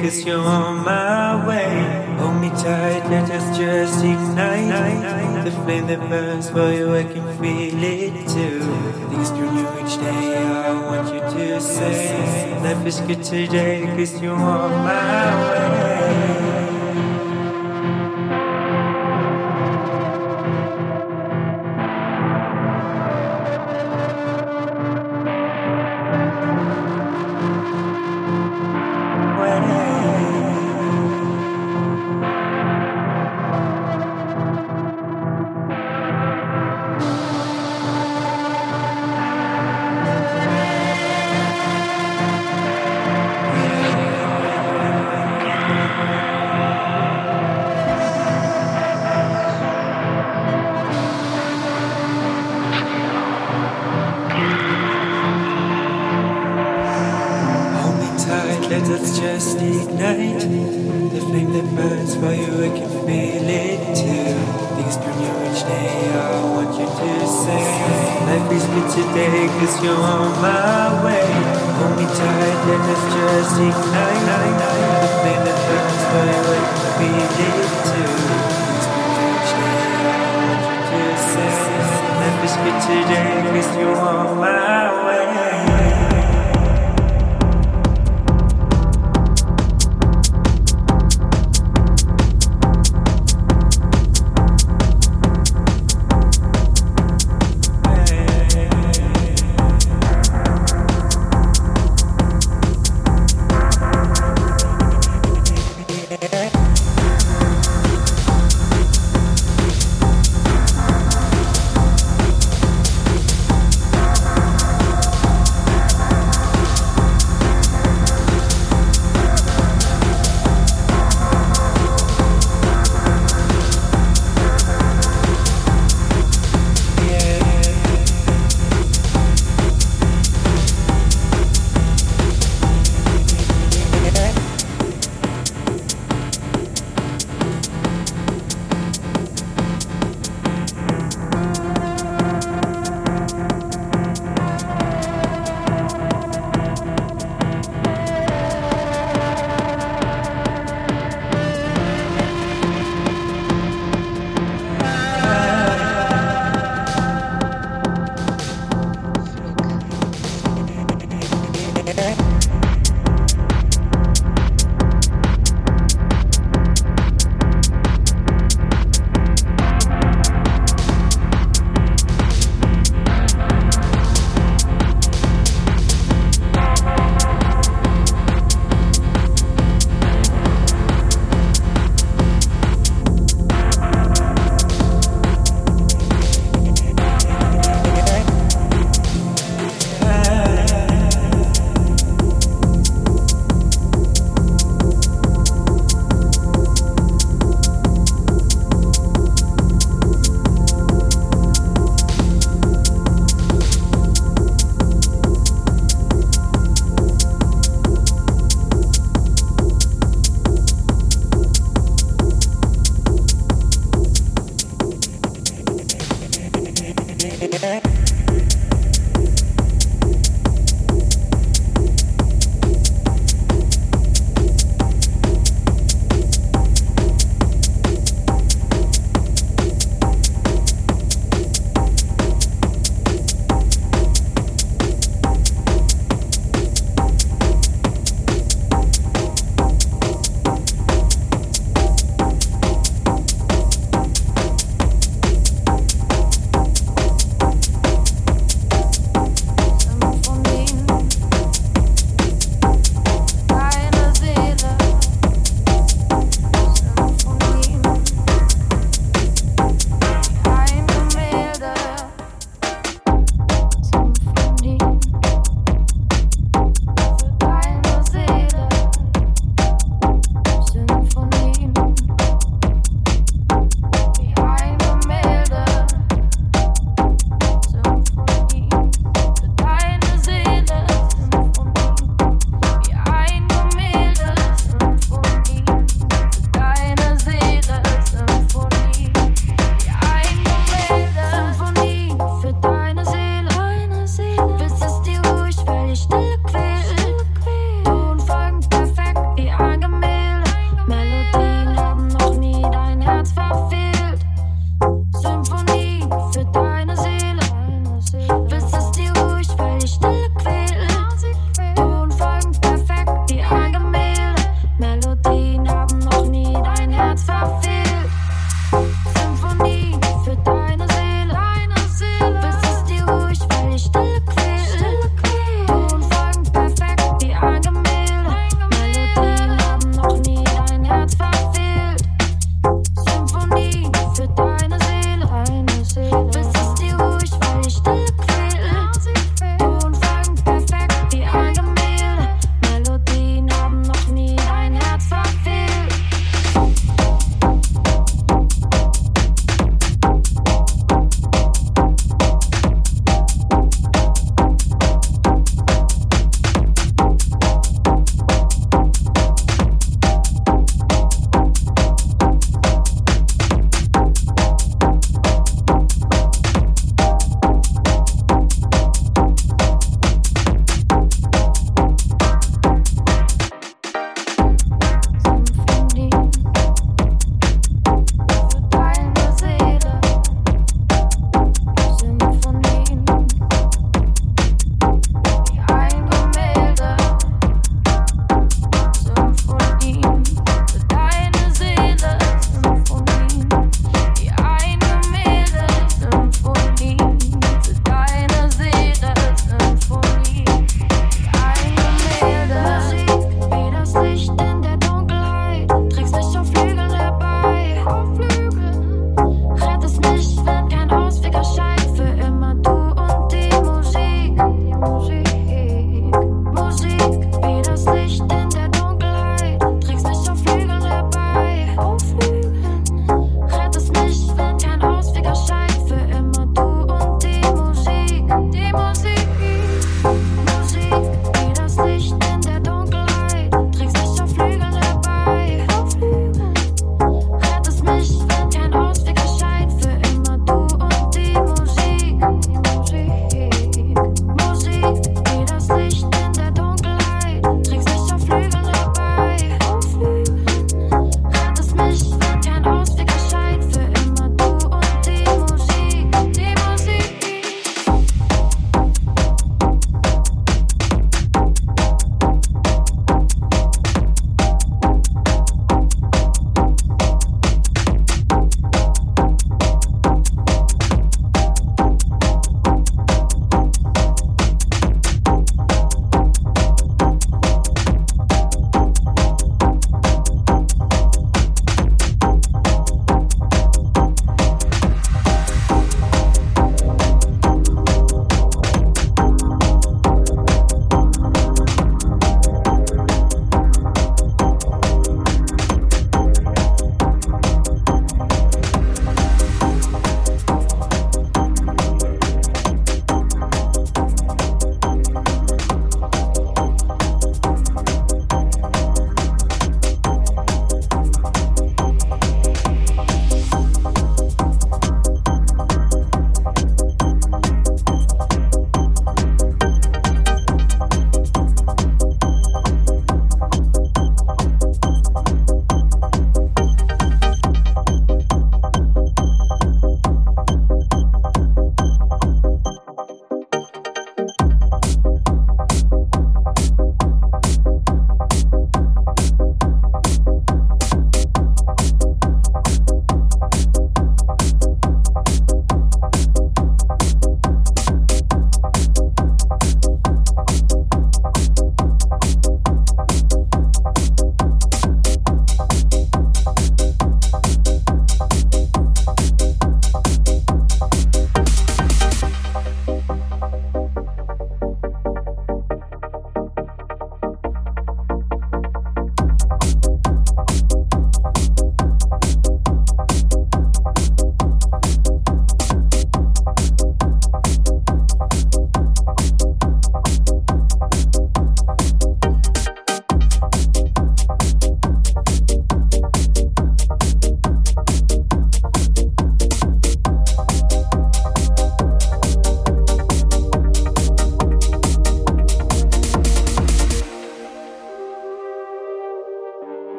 cause you're on my way. Hold me tight, let us just ignite the flame that burns for you. I can feel it too. Things turn new each day. I want you to say, Life is good today cause you're on my way.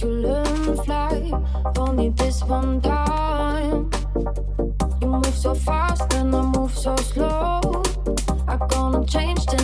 you learn to fly. Only this one time. You move so fast and I move so slow. I'm gonna change the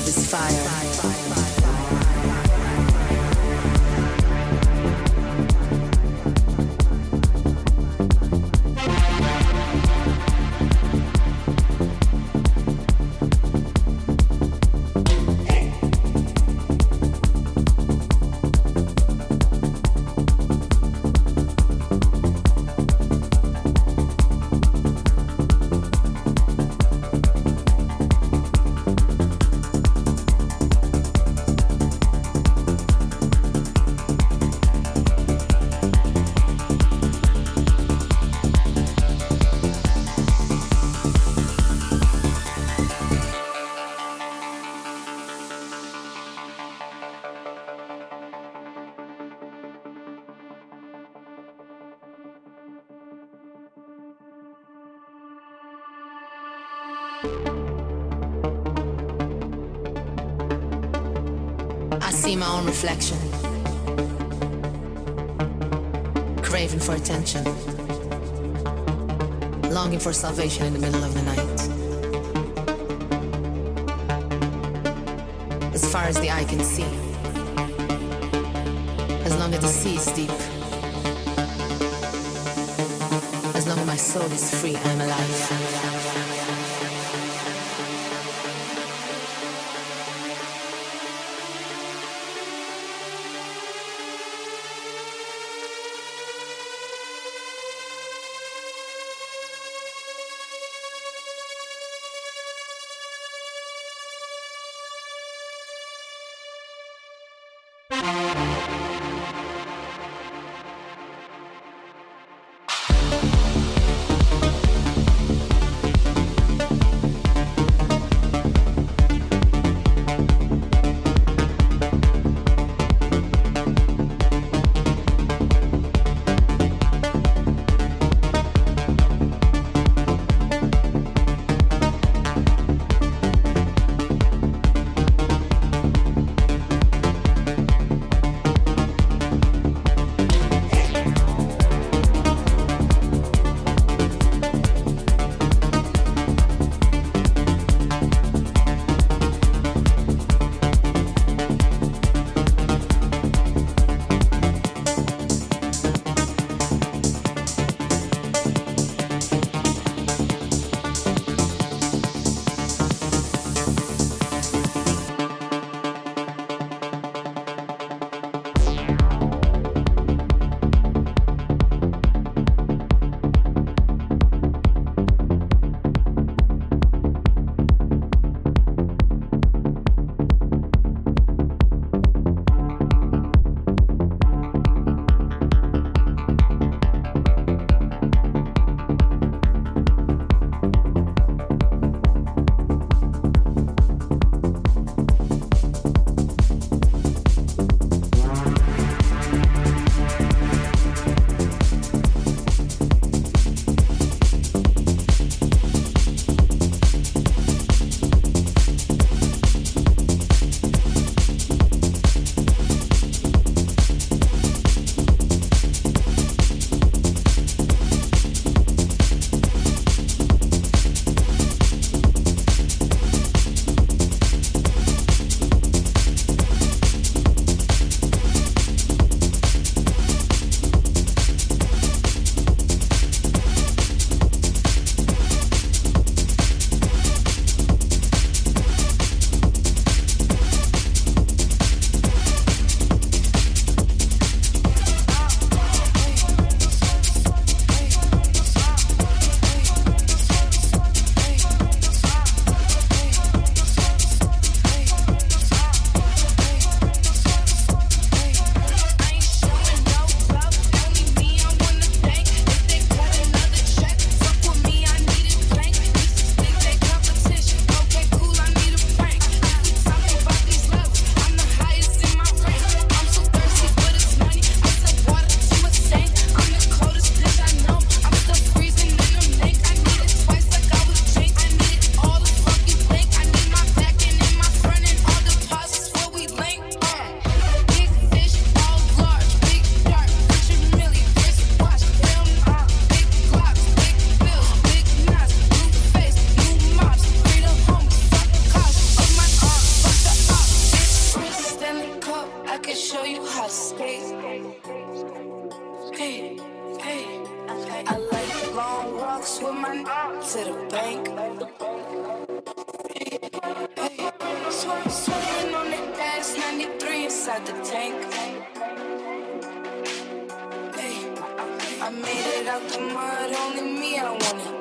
love is fire. I see my own reflection, craving for attention, longing for salvation in the middle of the night. As far as the eye can see, as long as the sea is deep, as long as my soul is free, I'm alive. box with my to the bank. i'm swimming on the dash, 93 inside the tank. I made it out the mud, only me, I want it.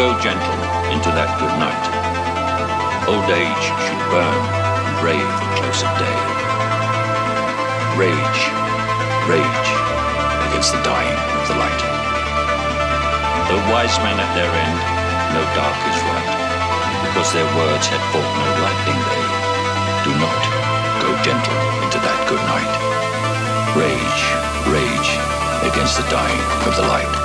Go gentle into that good night. Old age should burn and rave at close of day. Rage, rage against the dying of the light. Though wise men at their end know dark is right, because their words had fought no lightning they do not go gentle into that good night. Rage, rage against the dying of the light.